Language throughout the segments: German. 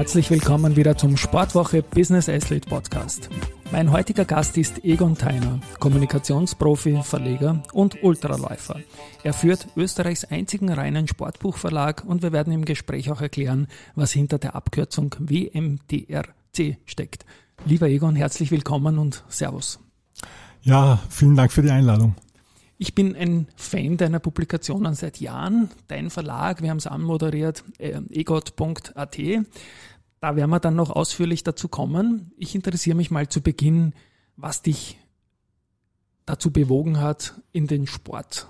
Herzlich willkommen wieder zum Sportwoche Business Athlete Podcast. Mein heutiger Gast ist Egon Theiner, Kommunikationsprofi, Verleger und Ultraläufer. Er führt Österreichs einzigen reinen Sportbuchverlag und wir werden im Gespräch auch erklären, was hinter der Abkürzung WMDRC steckt. Lieber Egon, herzlich willkommen und Servus. Ja, vielen Dank für die Einladung. Ich bin ein Fan deiner Publikationen seit Jahren. Dein Verlag, wir haben es anmoderiert, äh, egot.at. Da werden wir dann noch ausführlich dazu kommen. Ich interessiere mich mal zu Beginn, was dich dazu bewogen hat, in den Sport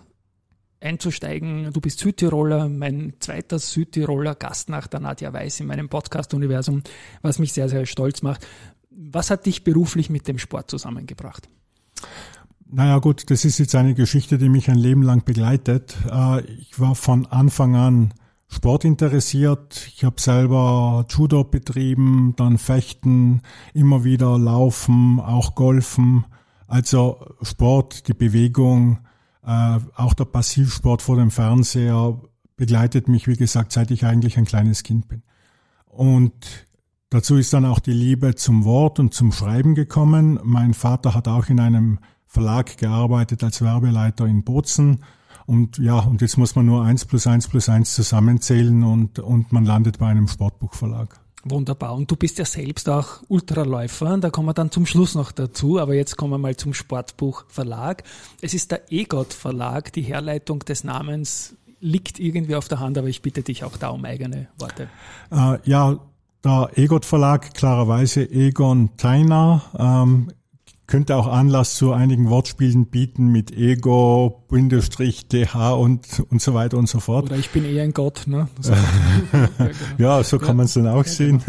einzusteigen. Du bist Südtiroler, mein zweiter Südtiroler Gast nach der Nadja Weiß in meinem Podcast-Universum, was mich sehr, sehr stolz macht. Was hat dich beruflich mit dem Sport zusammengebracht? Naja gut, das ist jetzt eine Geschichte, die mich ein Leben lang begleitet. Äh, ich war von Anfang an Sport interessiert. Ich habe selber Judo betrieben, dann Fechten, immer wieder Laufen, auch Golfen. Also Sport, die Bewegung, äh, auch der Passivsport vor dem Fernseher begleitet mich, wie gesagt, seit ich eigentlich ein kleines Kind bin. Und dazu ist dann auch die Liebe zum Wort und zum Schreiben gekommen. Mein Vater hat auch in einem Verlag gearbeitet als Werbeleiter in Bozen. Und ja, und jetzt muss man nur eins plus eins plus eins zusammenzählen und, und man landet bei einem Sportbuchverlag. Wunderbar. Und du bist ja selbst auch Ultraläufer. Da kommen wir dann zum Schluss noch dazu. Aber jetzt kommen wir mal zum Sportbuchverlag. Es ist der EGOT Verlag. Die Herleitung des Namens liegt irgendwie auf der Hand, aber ich bitte dich auch da um eigene Worte. Äh, ja, der EGOT Verlag, klarerweise Egon Teiner, ähm, könnte auch Anlass zu einigen Wortspielen bieten mit Ego, Bindestrich, DH und, und so weiter und so fort. Oder ich bin eher ein Gott, ne? ja, so kann man es dann auch ja, sehen.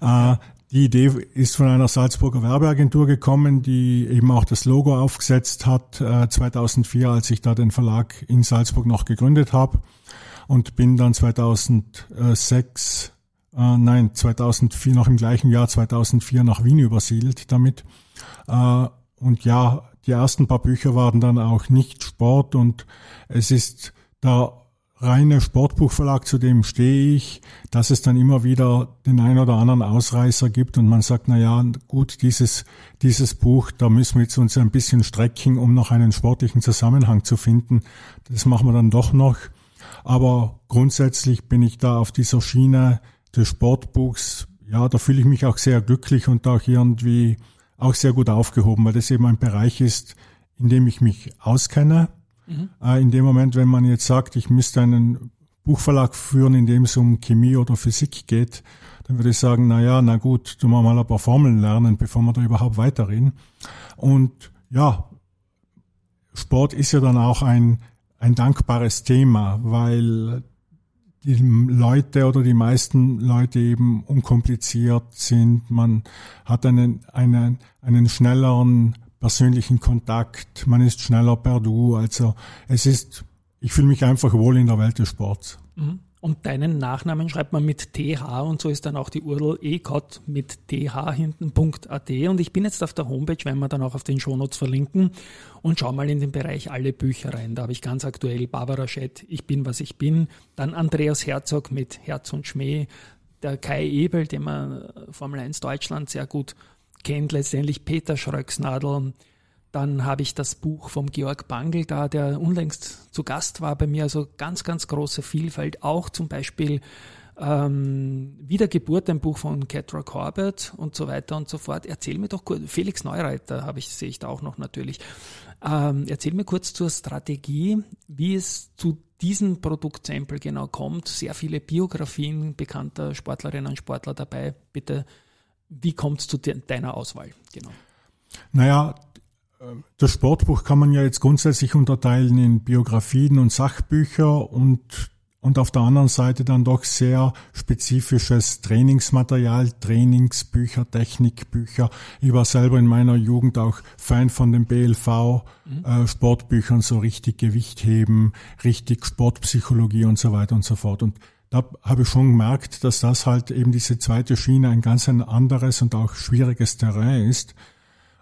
Genau. Äh, die Idee ist von einer Salzburger Werbeagentur gekommen, die eben auch das Logo aufgesetzt hat, äh, 2004, als ich da den Verlag in Salzburg noch gegründet habe und bin dann 2006 äh, nein, 2004, noch im gleichen Jahr 2004 nach Wien übersiedelt damit. Äh, und ja, die ersten paar Bücher waren dann auch nicht Sport und es ist der reine Sportbuchverlag, zu dem stehe ich, dass es dann immer wieder den ein oder anderen Ausreißer gibt und man sagt, na ja, gut, dieses, dieses Buch, da müssen wir jetzt uns ein bisschen strecken, um noch einen sportlichen Zusammenhang zu finden. Das machen wir dann doch noch. Aber grundsätzlich bin ich da auf dieser Schiene des Sportbuchs. Ja, da fühle ich mich auch sehr glücklich und auch irgendwie auch sehr gut aufgehoben, weil das eben ein Bereich ist, in dem ich mich auskenne. Mhm. Äh, in dem Moment, wenn man jetzt sagt, ich müsste einen Buchverlag führen, in dem es um Chemie oder Physik geht, dann würde ich sagen, na ja, na gut, tun wir mal ein paar Formeln lernen, bevor wir da überhaupt weiterreden. Und ja, Sport ist ja dann auch ein, ein dankbares Thema, weil die Leute oder die meisten Leute eben unkompliziert sind. Man hat einen, einen, einen schnelleren persönlichen Kontakt, man ist schneller per Du. Also es ist, ich fühle mich einfach wohl in der Welt des Sports. Mhm. Und deinen Nachnamen schreibt man mit TH und so ist dann auch die URL ecot mit TH hinten.at. Und ich bin jetzt auf der Homepage, werden wir dann auch auf den Shownotes verlinken und schau mal in den Bereich alle Bücher rein. Da habe ich ganz aktuell Barbara Schett, Ich bin, was ich bin. Dann Andreas Herzog mit Herz und Schmäh. Der Kai Ebel, den man Formel 1 Deutschland sehr gut kennt. Letztendlich Peter Schröcksnadel dann habe ich das Buch vom Georg Bangl da, der unlängst zu Gast war bei mir. Also ganz, ganz große Vielfalt. Auch zum Beispiel ähm, Wiedergeburt, ein Buch von Catra Corbett und so weiter und so fort. Erzähl mir doch kurz, Felix Neureiter habe ich, sehe ich da auch noch natürlich. Ähm, erzähl mir kurz zur Strategie, wie es zu diesem Produktsample genau kommt. Sehr viele Biografien bekannter Sportlerinnen und Sportler dabei. Bitte, wie kommt es zu de deiner Auswahl? Genau. Naja, das Sportbuch kann man ja jetzt grundsätzlich unterteilen in Biografien und Sachbücher und, und auf der anderen Seite dann doch sehr spezifisches Trainingsmaterial, Trainingsbücher, Technikbücher. Ich war selber in meiner Jugend auch Fan von den BLV mhm. äh, Sportbüchern, so richtig Gewicht heben, richtig Sportpsychologie und so weiter und so fort. Und da habe ich schon gemerkt, dass das halt eben diese zweite Schiene ein ganz ein anderes und auch schwieriges Terrain ist.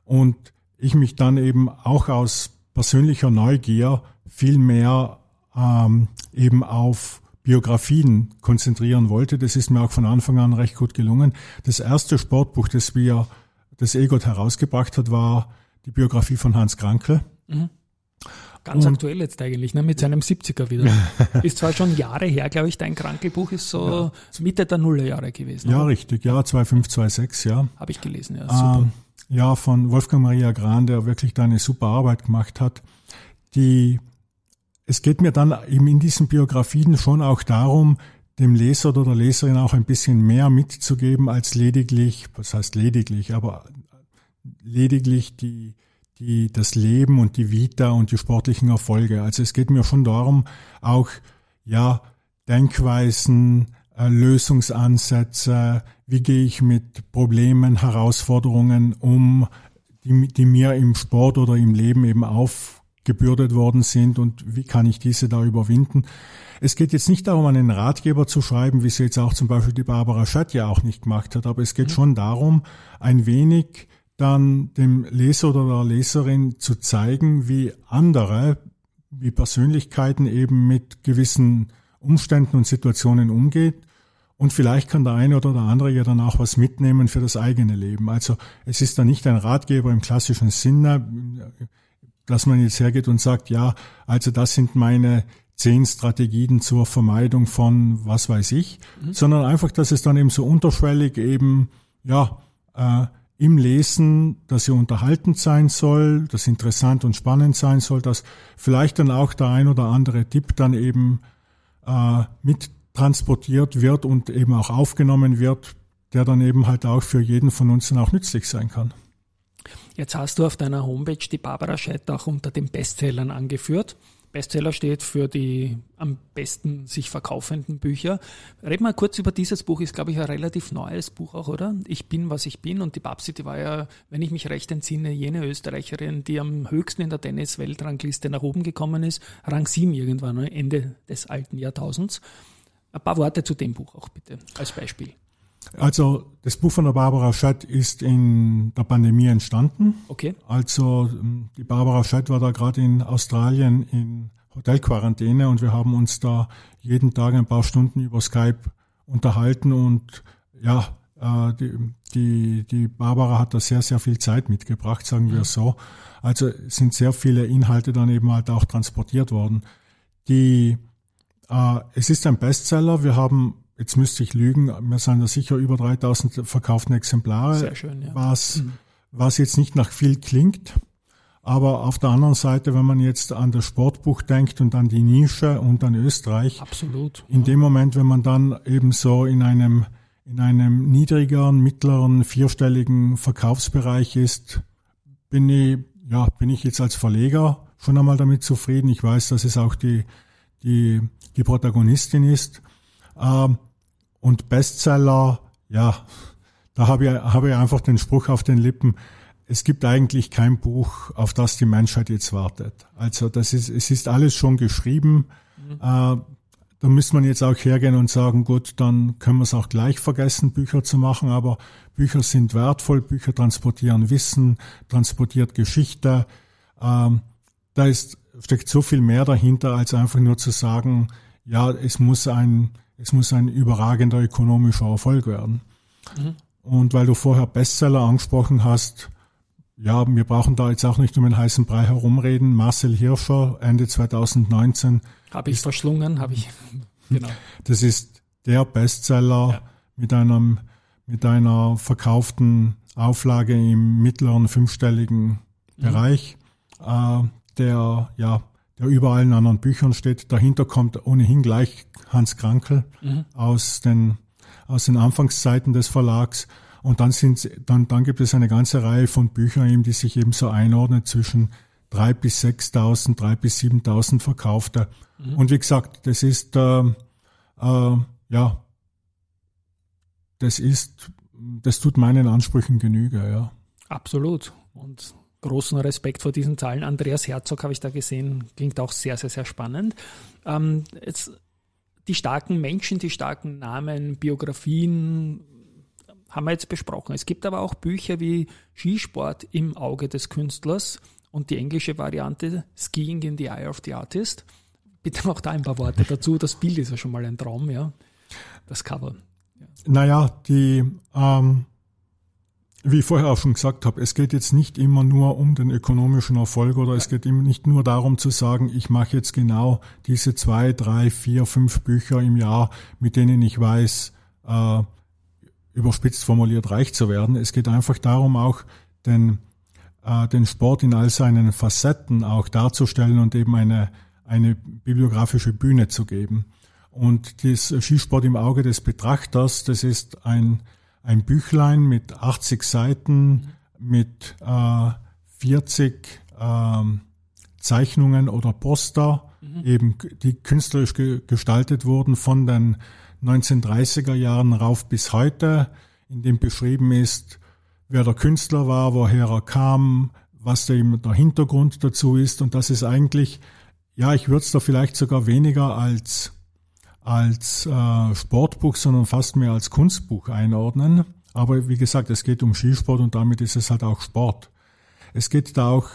Und ich mich dann eben auch aus persönlicher Neugier viel mehr ähm, eben auf Biografien konzentrieren wollte. Das ist mir auch von Anfang an recht gut gelungen. Das erste Sportbuch, das wir, das EGOT herausgebracht hat, war die Biografie von Hans Krankel. Mhm. Ganz und, aktuell jetzt eigentlich, ne, mit seinem 70er wieder. ist zwar schon Jahre her, glaube ich, dein Krankelbuch ist so ja. Mitte der Nullerjahre gewesen. Ja, oder? richtig, ja, 25, 26, ja. Habe ich gelesen, ja, super. Ähm, ja, von Wolfgang Maria Gran, der wirklich da eine super Arbeit gemacht hat. Die, es geht mir dann eben in diesen Biografien schon auch darum, dem Leser oder der Leserin auch ein bisschen mehr mitzugeben als lediglich, was heißt lediglich, aber lediglich die, die, das Leben und die Vita und die sportlichen Erfolge. Also es geht mir schon darum, auch, ja, Denkweisen, Lösungsansätze, wie gehe ich mit Problemen, Herausforderungen um, die, die mir im Sport oder im Leben eben aufgebürdet worden sind und wie kann ich diese da überwinden. Es geht jetzt nicht darum, einen Ratgeber zu schreiben, wie sie jetzt auch zum Beispiel die Barbara Schett ja auch nicht gemacht hat, aber es geht mhm. schon darum, ein wenig dann dem Leser oder der Leserin zu zeigen, wie andere, wie Persönlichkeiten eben mit gewissen Umständen und Situationen umgeht. Und vielleicht kann der eine oder der andere ja dann auch was mitnehmen für das eigene Leben. Also es ist da nicht ein Ratgeber im klassischen Sinne, dass man jetzt hergeht und sagt, ja, also das sind meine zehn Strategien zur Vermeidung von was weiß ich, mhm. sondern einfach, dass es dann eben so unterschwellig eben, ja, äh, im Lesen, dass sie unterhaltend sein soll, dass interessant und spannend sein soll, dass vielleicht dann auch der ein oder andere Tipp dann eben äh, mit transportiert wird und eben auch aufgenommen wird, der dann eben halt auch für jeden von uns dann auch nützlich sein kann. Jetzt hast du auf deiner Homepage die Barbara Schett auch unter den Bestsellern angeführt. Bestseller steht für die am besten sich verkaufenden Bücher. Reden wir kurz über dieses Buch, ist glaube ich ein relativ neues Buch auch, oder? Ich bin, was ich bin und die Babsi, die war ja, wenn ich mich recht entsinne, jene Österreicherin, die am höchsten in der Tennis-Weltrangliste nach oben gekommen ist, Rang 7 irgendwann, ne? Ende des alten Jahrtausends. Ein paar Worte zu dem Buch auch bitte, als Beispiel. Also das Buch von der Barbara Schett ist in der Pandemie entstanden. Okay. Also ähm, die Barbara Schett war da gerade in Australien in Hotelquarantäne und wir haben uns da jeden Tag ein paar Stunden über Skype unterhalten und ja, äh, die, die, die Barbara hat da sehr, sehr viel Zeit mitgebracht, sagen wir so. Also sind sehr viele Inhalte dann eben halt auch transportiert worden. Die, äh, es ist ein Bestseller. Wir haben jetzt müsste ich lügen, wir sind da sicher über 3000 verkauften Exemplare, Sehr schön, ja. was, mhm. was jetzt nicht nach viel klingt. Aber auf der anderen Seite, wenn man jetzt an das Sportbuch denkt und an die Nische und an Österreich, absolut. In dem Moment, wenn man dann eben so in einem in einem niedrigeren, mittleren, vierstelligen Verkaufsbereich ist, bin ich ja bin ich jetzt als Verleger schon einmal damit zufrieden. Ich weiß, dass es auch die die die Protagonistin ist. Ähm, und Bestseller, ja, da habe ich, habe ich einfach den Spruch auf den Lippen, es gibt eigentlich kein Buch, auf das die Menschheit jetzt wartet. Also das ist, es ist alles schon geschrieben. Mhm. Äh, da müsste man jetzt auch hergehen und sagen, gut, dann können wir es auch gleich vergessen, Bücher zu machen, aber Bücher sind wertvoll, Bücher transportieren Wissen, transportiert Geschichte. Ähm, da ist, steckt so viel mehr dahinter, als einfach nur zu sagen, ja, es muss ein, es muss ein überragender ökonomischer Erfolg werden. Mhm. Und weil du vorher Bestseller angesprochen hast, ja, wir brauchen da jetzt auch nicht um den heißen Brei herumreden. Marcel Hirscher, Ende 2019. Habe ich verschlungen, habe ich. Genau. Das ist der Bestseller ja. mit einem, mit einer verkauften Auflage im mittleren fünfstelligen mhm. Bereich, äh, der, ja, der überall in anderen Büchern steht. Dahinter kommt ohnehin gleich Hans Krankel mhm. aus den, aus den Anfangszeiten des Verlags. Und dann sind, dann, dann gibt es eine ganze Reihe von Büchern eben, die sich eben so einordnen zwischen drei bis 6.000, drei bis 7.000 verkaufte. Mhm. Und wie gesagt, das ist, äh, äh, ja, das ist, das tut meinen Ansprüchen Genüge, ja. Absolut. Und großen Respekt vor diesen Zahlen. Andreas Herzog habe ich da gesehen, klingt auch sehr, sehr, sehr spannend. Ähm, jetzt, die starken Menschen, die starken Namen, Biografien haben wir jetzt besprochen. Es gibt aber auch Bücher wie Skisport im Auge des Künstlers und die englische Variante Skiing in the Eye of the Artist. Bitte noch da ein paar Worte dazu. Das Bild ist ja schon mal ein Traum, ja. Das Cover. Ja. Naja, die, ähm, wie ich vorher auch schon gesagt habe, es geht jetzt nicht immer nur um den ökonomischen Erfolg oder es geht nicht nur darum zu sagen, ich mache jetzt genau diese zwei, drei, vier, fünf Bücher im Jahr, mit denen ich weiß, äh, überspitzt formuliert reich zu werden. Es geht einfach darum, auch den, äh, den Sport in all seinen Facetten auch darzustellen und eben eine, eine bibliografische Bühne zu geben. Und das Skisport im Auge des Betrachters, das ist ein, ein Büchlein mit 80 Seiten, mit äh, 40 äh, Zeichnungen oder Poster, mhm. eben die künstlerisch ge gestaltet wurden von den 1930er Jahren rauf bis heute, in dem beschrieben ist, wer der Künstler war, woher er kam, was der, der Hintergrund dazu ist. Und das ist eigentlich, ja, ich würde es da vielleicht sogar weniger als, als äh, Sportbuch, sondern fast mehr als Kunstbuch einordnen. Aber wie gesagt, es geht um Skisport und damit ist es halt auch Sport. Es geht da auch,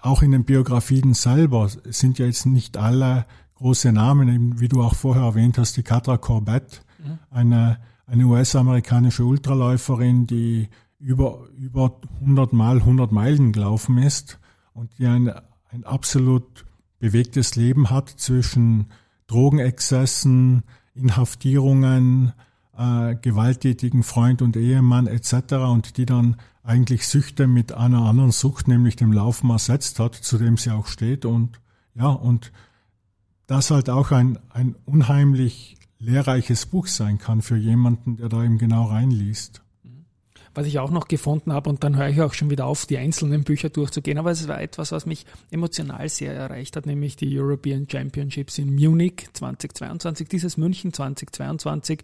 auch in den Biografien selber, sind ja jetzt nicht alle große Namen, wie du auch vorher erwähnt hast, die Katra Corbett, mhm. eine, eine US-amerikanische Ultraläuferin, die über, über 100 Mal 100 Meilen gelaufen ist und die ein, ein absolut bewegtes Leben hat zwischen Drogenexzessen, Inhaftierungen, äh, gewalttätigen Freund und Ehemann etc. und die dann eigentlich Süchte mit einer anderen Sucht, nämlich dem Laufen ersetzt hat, zu dem sie auch steht und ja, und das halt auch ein, ein unheimlich lehrreiches Buch sein kann für jemanden, der da eben genau reinliest. Was ich auch noch gefunden habe, und dann höre ich auch schon wieder auf, die einzelnen Bücher durchzugehen, aber es war etwas, was mich emotional sehr erreicht hat, nämlich die European Championships in Munich 2022, dieses München 2022,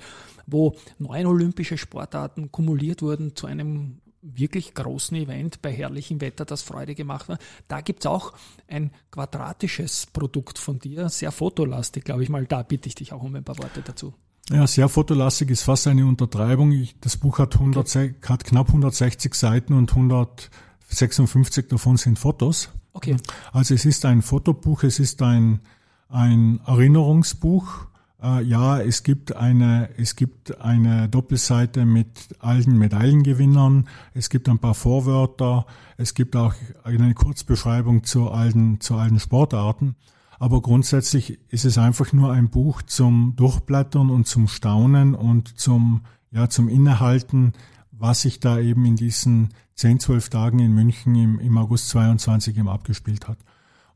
wo neun olympische Sportarten kumuliert wurden zu einem wirklich großen Event bei herrlichem Wetter, das Freude gemacht hat. Da gibt's auch ein quadratisches Produkt von dir, sehr fotolastig, glaube ich mal. Da bitte ich dich auch um ein paar Worte dazu. Ja, sehr fotolastig ist fast eine Untertreibung. Ich, das Buch hat, 100, okay. hat knapp 160 Seiten und 156 davon sind Fotos. Okay. Also es ist ein Fotobuch, es ist ein, ein Erinnerungsbuch äh, ja, es gibt eine, es gibt eine Doppelseite mit alten Medaillengewinnern. Es gibt ein paar Vorwörter. Es gibt auch eine Kurzbeschreibung zu alten, zu alten Sportarten. Aber grundsätzlich ist es einfach nur ein Buch zum Durchblättern und zum Staunen und zum, ja, zum Innehalten, was sich da eben in diesen 10, 12 Tagen in München im, im August 22 eben abgespielt hat.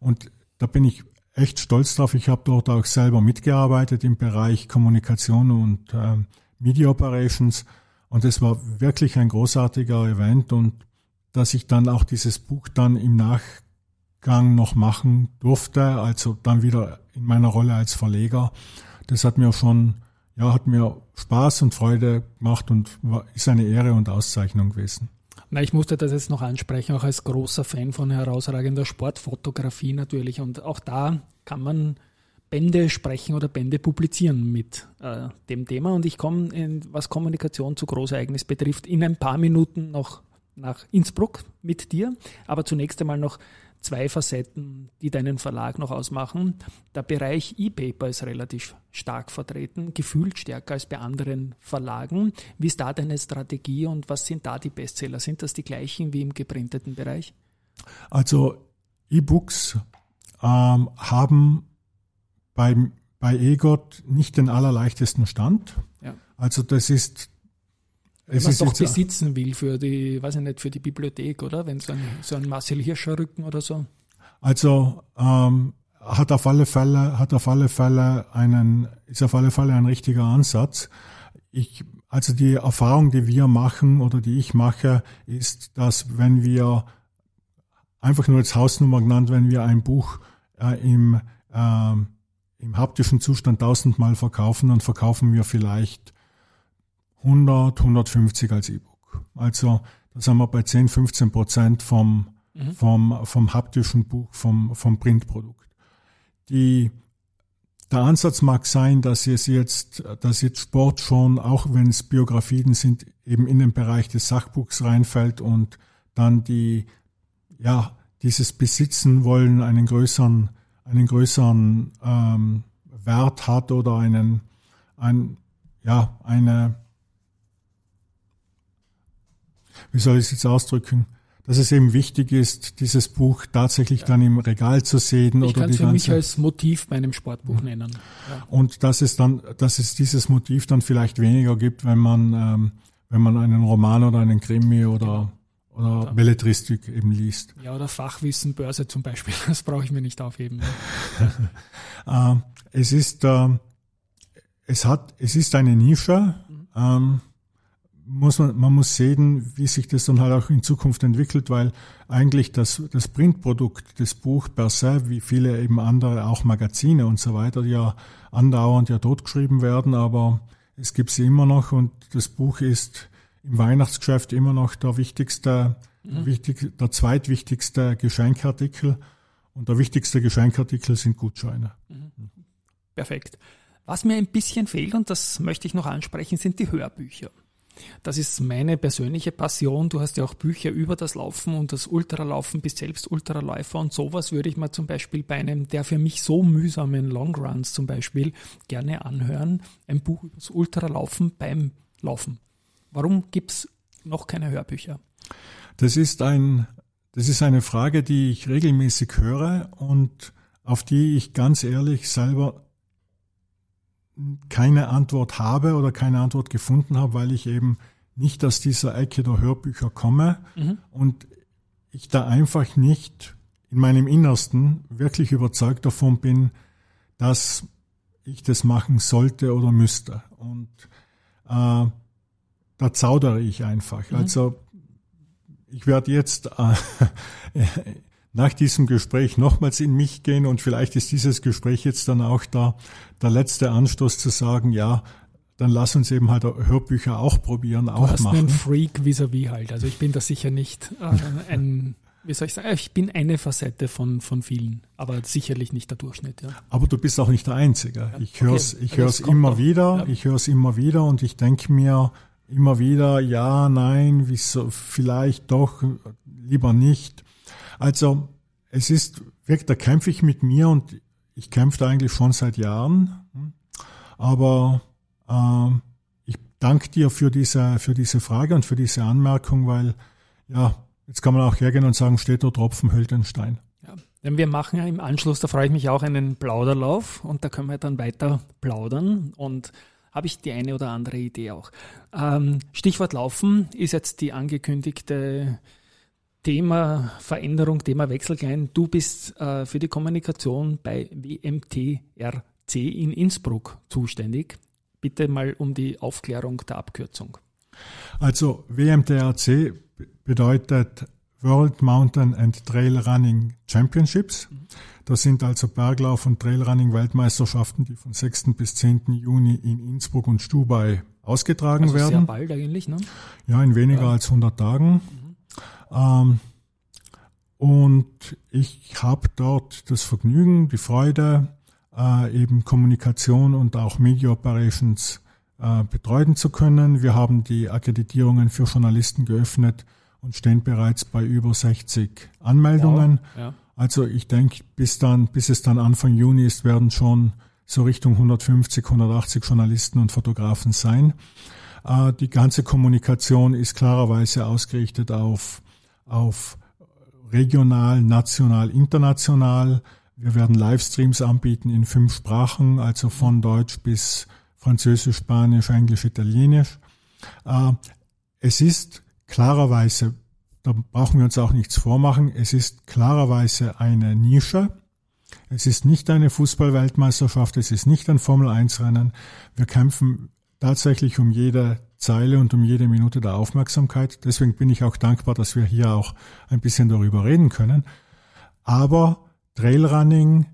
Und da bin ich echt stolz drauf. Ich habe dort auch selber mitgearbeitet im Bereich Kommunikation und äh, Media Operations. Und es war wirklich ein großartiger Event und dass ich dann auch dieses Buch dann im Nachgang noch machen durfte, also dann wieder in meiner Rolle als Verleger, das hat mir schon, ja, hat mir Spaß und Freude gemacht und ist eine Ehre und Auszeichnung gewesen. Na, ich musste das jetzt noch ansprechen, auch als großer Fan von herausragender Sportfotografie natürlich. Und auch da kann man Bände sprechen oder Bände publizieren mit äh, dem Thema. Und ich komme, was Kommunikation zu Großereignis betrifft, in ein paar Minuten noch nach Innsbruck mit dir. Aber zunächst einmal noch zwei Facetten, die deinen Verlag noch ausmachen. Der Bereich E-Paper ist relativ stark vertreten, gefühlt stärker als bei anderen Verlagen. Wie ist da deine Strategie und was sind da die Bestseller? Sind das die gleichen wie im geprinteten Bereich? Also E-Books ähm, haben beim, bei EGOT nicht den allerleichtesten Stand. Ja. Also das ist wenn man es doch besitzen will für die, weiß ich nicht, für die Bibliothek, oder? Wenn so ein, so ein Marcel Hirscher Rücken oder so. Also ähm, hat auf alle Fälle, hat auf alle Fälle einen, ist auf alle Fälle ein richtiger Ansatz. Ich, also die Erfahrung, die wir machen oder die ich mache, ist, dass wenn wir einfach nur als Hausnummer genannt, wenn wir ein Buch äh, im, äh, im haptischen Zustand tausendmal verkaufen, dann verkaufen wir vielleicht 100, 150 als E-Book. Also da sind wir bei 10, 15 Prozent vom, mhm. vom, vom haptischen Buch, vom, vom Printprodukt. Die, der Ansatz mag sein, dass es jetzt, dass jetzt Sport schon, auch wenn es Biografien sind, eben in den Bereich des Sachbuchs reinfällt und dann die, ja, dieses Besitzen wollen einen größeren, einen größeren ähm, Wert hat oder einen, ein, ja, eine, wie soll ich es jetzt ausdrücken, dass es eben wichtig ist, dieses Buch tatsächlich ja. dann im Regal zu sehen ich oder die für mich als Motiv bei einem Sportbuch mhm. nennen. Ja. Und dass es dann, dass es dieses Motiv dann vielleicht weniger gibt, wenn man, ähm, wenn man einen Roman oder einen Krimi oder oder oder Belletristik eben liest. Ja, oder Fachwissen, Börse zum Beispiel. Das brauche ich mir nicht aufheben. äh, es ist, äh, es hat, es ist eine Nische. Mhm. Ähm, muss man, man muss sehen, wie sich das dann halt auch in Zukunft entwickelt, weil eigentlich das, das Printprodukt, das Buch per se, wie viele eben andere, auch Magazine und so weiter, ja andauernd ja totgeschrieben werden, aber es gibt sie immer noch und das Buch ist im Weihnachtsgeschäft immer noch der wichtigste, mhm. wichtig, der zweitwichtigste Geschenkartikel und der wichtigste Geschenkartikel sind Gutscheine. Mhm. Perfekt. Was mir ein bisschen fehlt, und das möchte ich noch ansprechen, sind die Hörbücher. Das ist meine persönliche Passion. Du hast ja auch Bücher über das Laufen und das Ultralaufen, bist selbst Ultraläufer und sowas würde ich mal zum Beispiel bei einem der für mich so mühsamen Longruns zum Beispiel gerne anhören. Ein Buch über das Ultralaufen beim Laufen. Warum gibt es noch keine Hörbücher? Das ist ein, das ist eine Frage, die ich regelmäßig höre und auf die ich ganz ehrlich selber keine Antwort habe oder keine Antwort gefunden habe, weil ich eben nicht aus dieser Ecke der Hörbücher komme mhm. und ich da einfach nicht in meinem Innersten wirklich überzeugt davon bin, dass ich das machen sollte oder müsste. Und äh, da zaudere ich einfach. Mhm. Also ich werde jetzt äh, nach diesem Gespräch nochmals in mich gehen und vielleicht ist dieses Gespräch jetzt dann auch da der letzte Anstoß zu sagen, ja, dann lass uns eben halt Hörbücher auch probieren, du auch hast machen. einen Freak vis-à-vis -vis halt. Also ich bin da sicher nicht äh, ein, wie soll ich sagen, ich bin eine Facette von, von vielen, aber sicherlich nicht der Durchschnitt. Ja. Aber du bist auch nicht der Einzige. Ich höre es ich hör's immer doch. wieder, ja. ich höre es immer wieder und ich denke mir immer wieder, ja, nein, wieso, vielleicht doch, lieber nicht. Also es ist, wirklich, da kämpfe ich mit mir und ich kämpfe da eigentlich schon seit Jahren. Aber äh, ich danke dir für diese, für diese Frage und für diese Anmerkung, weil ja, jetzt kann man auch hergehen und sagen, steht der Tropfen, hüllt den Stein. Ja, denn wir machen ja im Anschluss, da freue ich mich auch, einen Plauderlauf und da können wir dann weiter plaudern und habe ich die eine oder andere Idee auch. Ähm, Stichwort Laufen ist jetzt die angekündigte Thema Veränderung, Thema Wechselklein. Du bist äh, für die Kommunikation bei WMTRC in Innsbruck zuständig. Bitte mal um die Aufklärung der Abkürzung. Also WMTRC bedeutet World Mountain and Trail Running Championships. Das sind also Berglauf- und Trailrunning-Weltmeisterschaften, die vom 6. bis 10. Juni in Innsbruck und Stubai ausgetragen also werden. Sehr bald eigentlich, ne? Ja, in weniger ja. als 100 Tagen. Ähm, und ich habe dort das Vergnügen, die Freude, äh, eben Kommunikation und auch Media Operations äh, betreuen zu können. Wir haben die Akkreditierungen für Journalisten geöffnet und stehen bereits bei über 60 Anmeldungen. Wow. Ja. Also ich denke, bis dann, bis es dann Anfang Juni ist, werden schon so Richtung 150, 180 Journalisten und Fotografen sein. Äh, die ganze Kommunikation ist klarerweise ausgerichtet auf auf regional, national, international. Wir werden Livestreams anbieten in fünf Sprachen, also von Deutsch bis Französisch, Spanisch, Englisch, Italienisch. Äh, es ist klarerweise, da brauchen wir uns auch nichts vormachen, es ist klarerweise eine Nische. Es ist nicht eine Fußballweltmeisterschaft, es ist nicht ein Formel-1-Rennen. Wir kämpfen tatsächlich um jede Zeile und um jede Minute der Aufmerksamkeit. Deswegen bin ich auch dankbar, dass wir hier auch ein bisschen darüber reden können. Aber Trailrunning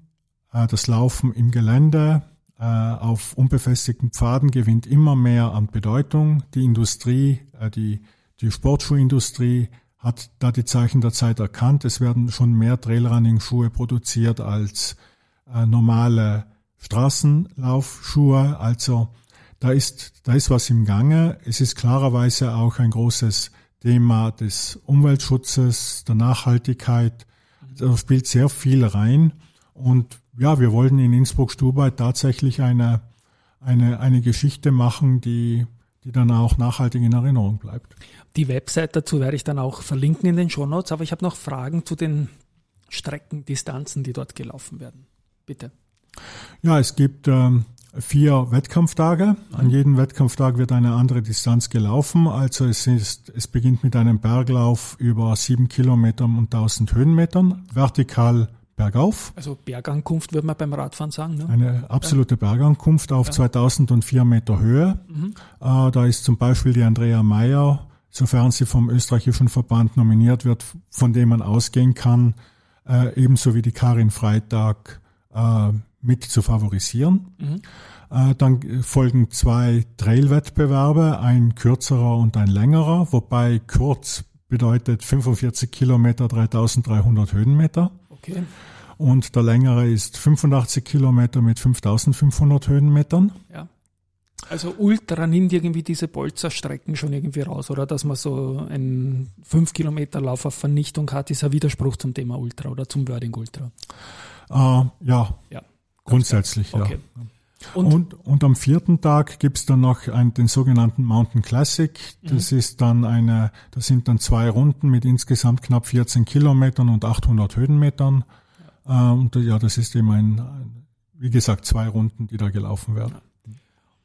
äh, das Laufen im Gelände äh, auf unbefestigten Pfaden gewinnt immer mehr an Bedeutung. Die Industrie, äh, die, die Sportschuhindustrie hat da die Zeichen der Zeit erkannt. Es werden schon mehr Trailrunning-Schuhe produziert als normale Straßenlaufschuhe. Also da ist, da ist was im Gange. Es ist klarerweise auch ein großes Thema des Umweltschutzes, der Nachhaltigkeit. Da spielt sehr viel rein. Und ja, wir wollten in Innsbruck-Stubai tatsächlich eine, eine, eine Geschichte machen, die, die dann auch nachhaltig in Erinnerung bleibt. Die Website dazu werde ich dann auch verlinken in den Shownotes, aber ich habe noch Fragen zu den Strecken, Distanzen, die dort gelaufen werden. Bitte. Ja, es gibt ähm, vier Wettkampftage. An jedem Wettkampftag wird eine andere Distanz gelaufen. Also es ist, es beginnt mit einem Berglauf über sieben Kilometer und 1000 Höhenmetern, vertikal bergauf. Also Bergankunft würde man beim Radfahren sagen. Ne? Eine absolute Bergankunft auf ja. 2004 Meter Höhe. Mhm. Äh, da ist zum Beispiel die Andrea Meyer, sofern sie vom österreichischen Verband nominiert wird, von dem man ausgehen kann, äh, ebenso wie die Karin Freitag äh, mit zu favorisieren. Mhm. Äh, dann folgen zwei Trailwettbewerbe, ein kürzerer und ein längerer, wobei kurz bedeutet 45 Kilometer, 3300 Höhenmeter. Okay. Und der längere ist 85 Kilometer mit 5500 Höhenmetern. Ja. Also Ultra nimmt irgendwie diese Bolzerstrecken schon irgendwie raus, oder? Dass man so einen 5 Kilometer Lauf auf Vernichtung hat, ist ein Widerspruch zum Thema Ultra oder zum Wording Ultra. Äh, ja. ja. Grundsätzlich, okay. ja. Und, und, und, am vierten Tag gibt's dann noch einen, den sogenannten Mountain Classic. Das mhm. ist dann eine, das sind dann zwei Runden mit insgesamt knapp 14 Kilometern und 800 Höhenmetern. Ja. Äh, und ja, das ist eben ein, wie gesagt, zwei Runden, die da gelaufen werden.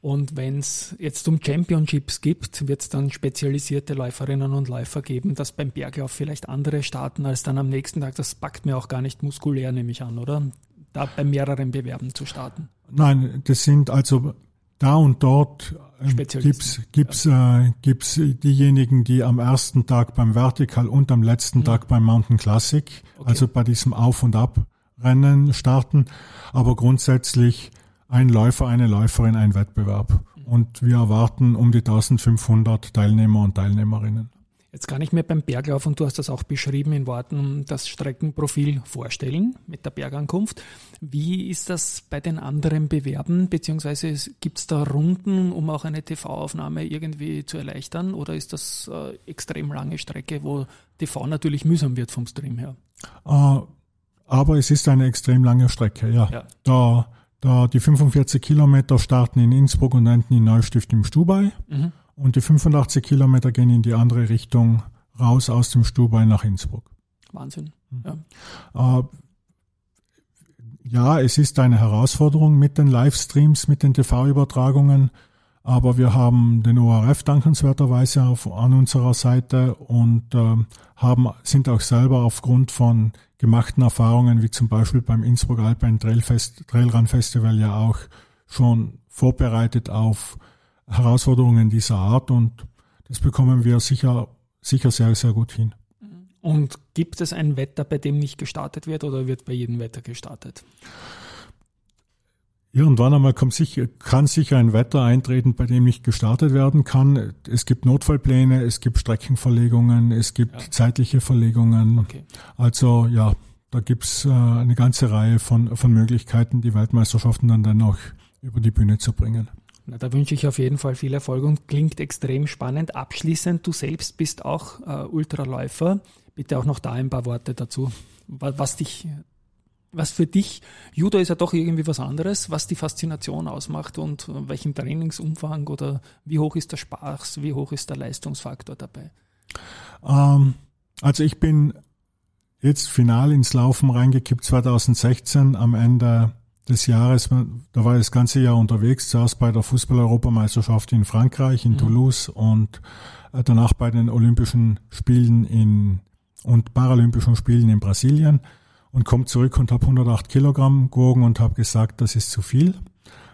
Und wenn es jetzt um Championships gibt, wird es dann spezialisierte Läuferinnen und Läufer geben, dass beim Berglauf vielleicht andere starten als dann am nächsten Tag. Das packt mir auch gar nicht muskulär, nehme ich an, oder? Da bei mehreren Bewerben zu starten? Nein, das sind also da und dort ähm, gibt's gibt's ja. äh, gibt's diejenigen, die am ersten Tag beim Vertical und am letzten mhm. Tag beim Mountain Classic, okay. also bei diesem Auf und Ab Rennen starten, aber grundsätzlich ein Läufer, eine Läuferin, ein Wettbewerb. Mhm. Und wir erwarten um die 1500 Teilnehmer und Teilnehmerinnen. Jetzt kann ich mir beim Berglauf, und du hast das auch beschrieben in Worten, das Streckenprofil vorstellen mit der Bergankunft. Wie ist das bei den anderen Bewerben, beziehungsweise gibt es da Runden, um auch eine TV-Aufnahme irgendwie zu erleichtern, oder ist das äh, extrem lange Strecke, wo TV natürlich mühsam wird vom Stream her? Äh, aber es ist eine extrem lange Strecke, ja. ja. Da, da die 45 Kilometer starten in Innsbruck und enden in Neustift im Stubai. Mhm. Und die 85 Kilometer gehen in die andere Richtung raus aus dem Stubai nach Innsbruck. Wahnsinn. Ja. Äh, ja, es ist eine Herausforderung mit den Livestreams, mit den TV-Übertragungen, aber wir haben den ORF dankenswerterweise auf, an unserer Seite und äh, haben, sind auch selber aufgrund von gemachten Erfahrungen, wie zum Beispiel beim Innsbruck Alpine Trail Trailrun Festival ja auch schon vorbereitet auf Herausforderungen dieser Art und das bekommen wir sicher, sicher sehr, sehr gut hin. Und gibt es ein Wetter, bei dem nicht gestartet wird oder wird bei jedem Wetter gestartet? Irgendwann einmal kommt sicher, kann sicher ein Wetter eintreten, bei dem nicht gestartet werden kann. Es gibt Notfallpläne, es gibt Streckenverlegungen, es gibt ja. zeitliche Verlegungen. Okay. Also ja, da gibt's äh, eine ganze Reihe von, von Möglichkeiten, die Weltmeisterschaften dann dennoch über die Bühne zu bringen. Na, da wünsche ich auf jeden Fall viel Erfolg und klingt extrem spannend. Abschließend, du selbst bist auch äh, Ultraläufer. Bitte auch noch da ein paar Worte dazu. Was dich, was für dich, Judo ist ja doch irgendwie was anderes, was die Faszination ausmacht und welchen Trainingsumfang oder wie hoch ist der Spaß, wie hoch ist der Leistungsfaktor dabei? Ähm, also ich bin jetzt final ins Laufen reingekippt 2016 am Ende des Jahres, da war ich das ganze Jahr unterwegs, zuerst bei der Fußball-Europameisterschaft in Frankreich, in mhm. Toulouse und äh, danach bei den Olympischen Spielen in und Paralympischen Spielen in Brasilien und komme zurück und habe 108 Kilogramm gewogen und habe gesagt, das ist zu viel.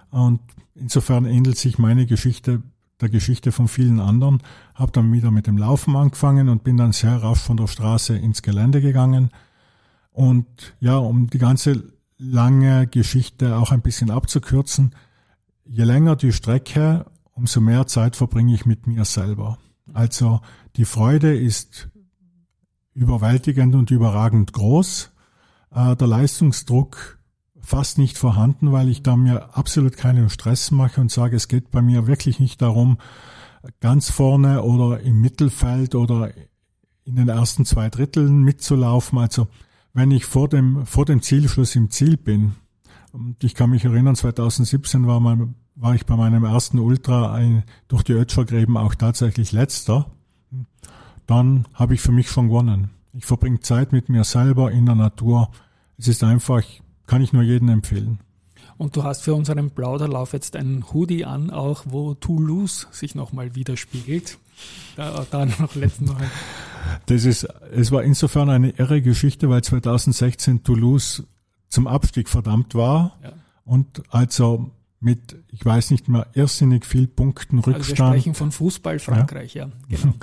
Und insofern ähnelt sich meine Geschichte der Geschichte von vielen anderen. Habe dann wieder mit dem Laufen angefangen und bin dann sehr rasch von der Straße ins Gelände gegangen. Und ja, um die ganze lange Geschichte auch ein bisschen abzukürzen, je länger die Strecke, umso mehr Zeit verbringe ich mit mir selber. Also die Freude ist überwältigend und überragend groß. Äh, der Leistungsdruck fast nicht vorhanden, weil ich da mir absolut keinen Stress mache und sage, es geht bei mir wirklich nicht darum, ganz vorne oder im Mittelfeld oder in den ersten zwei Dritteln mitzulaufen. Also wenn ich vor dem, vor dem Zielschluss im Ziel bin, und ich kann mich erinnern, 2017 war, mein, war ich bei meinem ersten Ultra ein, durch die Ötschergräben auch tatsächlich letzter, dann habe ich für mich schon gewonnen. Ich verbringe Zeit mit mir selber in der Natur. Es ist einfach, kann ich nur jedem empfehlen. Und du hast für unseren Plauderlauf jetzt einen Hoodie an, auch wo Toulouse sich nochmal widerspiegelt. Da, da noch letzten Mal. Das ist, es war insofern eine irre Geschichte, weil 2016 Toulouse zum Abstieg verdammt war ja. und also mit, ich weiß nicht mehr, irrsinnig viel Punkten Rückstand. Also wir sprechen von Fußball Frankreich, ja, ja genau.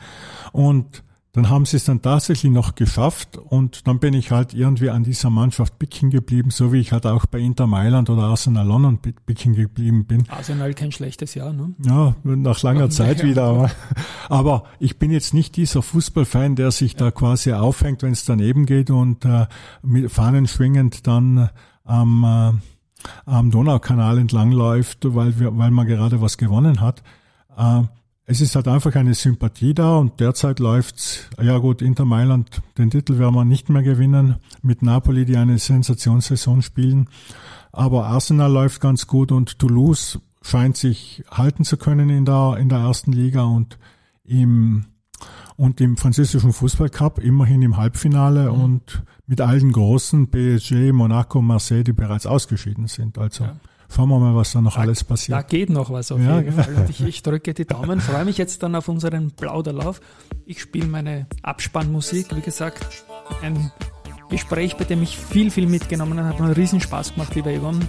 Und dann haben sie es dann tatsächlich noch geschafft und dann bin ich halt irgendwie an dieser Mannschaft bicken geblieben, so wie ich halt auch bei Inter Mailand oder Arsenal London bicken geblieben bin. Arsenal kein schlechtes Jahr, ne? Ja, nach langer Zeit wieder. Aber, aber ich bin jetzt nicht dieser Fußballfan, der sich ja. da quasi aufhängt, wenn es daneben geht und äh, mit Fahnen schwingend dann am, äh, am Donaukanal entlangläuft, weil, wir, weil man gerade was gewonnen hat. Äh, es ist halt einfach eine Sympathie da und derzeit läuft's, ja gut, Inter Mailand, den Titel werden wir nicht mehr gewinnen, mit Napoli, die eine Sensationssaison spielen. Aber Arsenal läuft ganz gut und Toulouse scheint sich halten zu können in der, in der ersten Liga und im, und im französischen Fußballcup immerhin im Halbfinale mhm. und mit allen großen PSG, Monaco, Marseille, die bereits ausgeschieden sind. Also ja. Schauen wir mal, was da noch da, alles passiert. Da geht noch was auf ja, jeden Fall. Und ich, ich drücke die Daumen, freue mich jetzt dann auf unseren Plauderlauf. Ich spiele meine Abspannmusik, wie gesagt, ein Gespräch, bei dem ich viel, viel mitgenommen habe. Hat mir riesen Spaß gemacht, lieber Yvonne.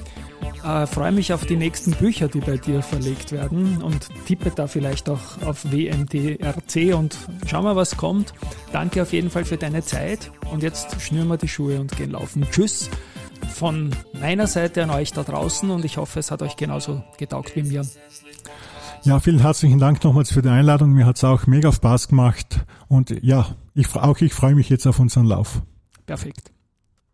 Äh, freue mich auf die nächsten Bücher, die bei dir verlegt werden und tippe da vielleicht auch auf WMDRC und schau mal, was kommt. Danke auf jeden Fall für deine Zeit und jetzt schnüren wir die Schuhe und gehen laufen. Tschüss von meiner Seite an euch da draußen und ich hoffe, es hat euch genauso getaugt wie mir. Ja, vielen herzlichen Dank nochmals für die Einladung. Mir hat es auch mega Spaß gemacht und ja, ich, auch ich freue mich jetzt auf unseren Lauf. Perfekt.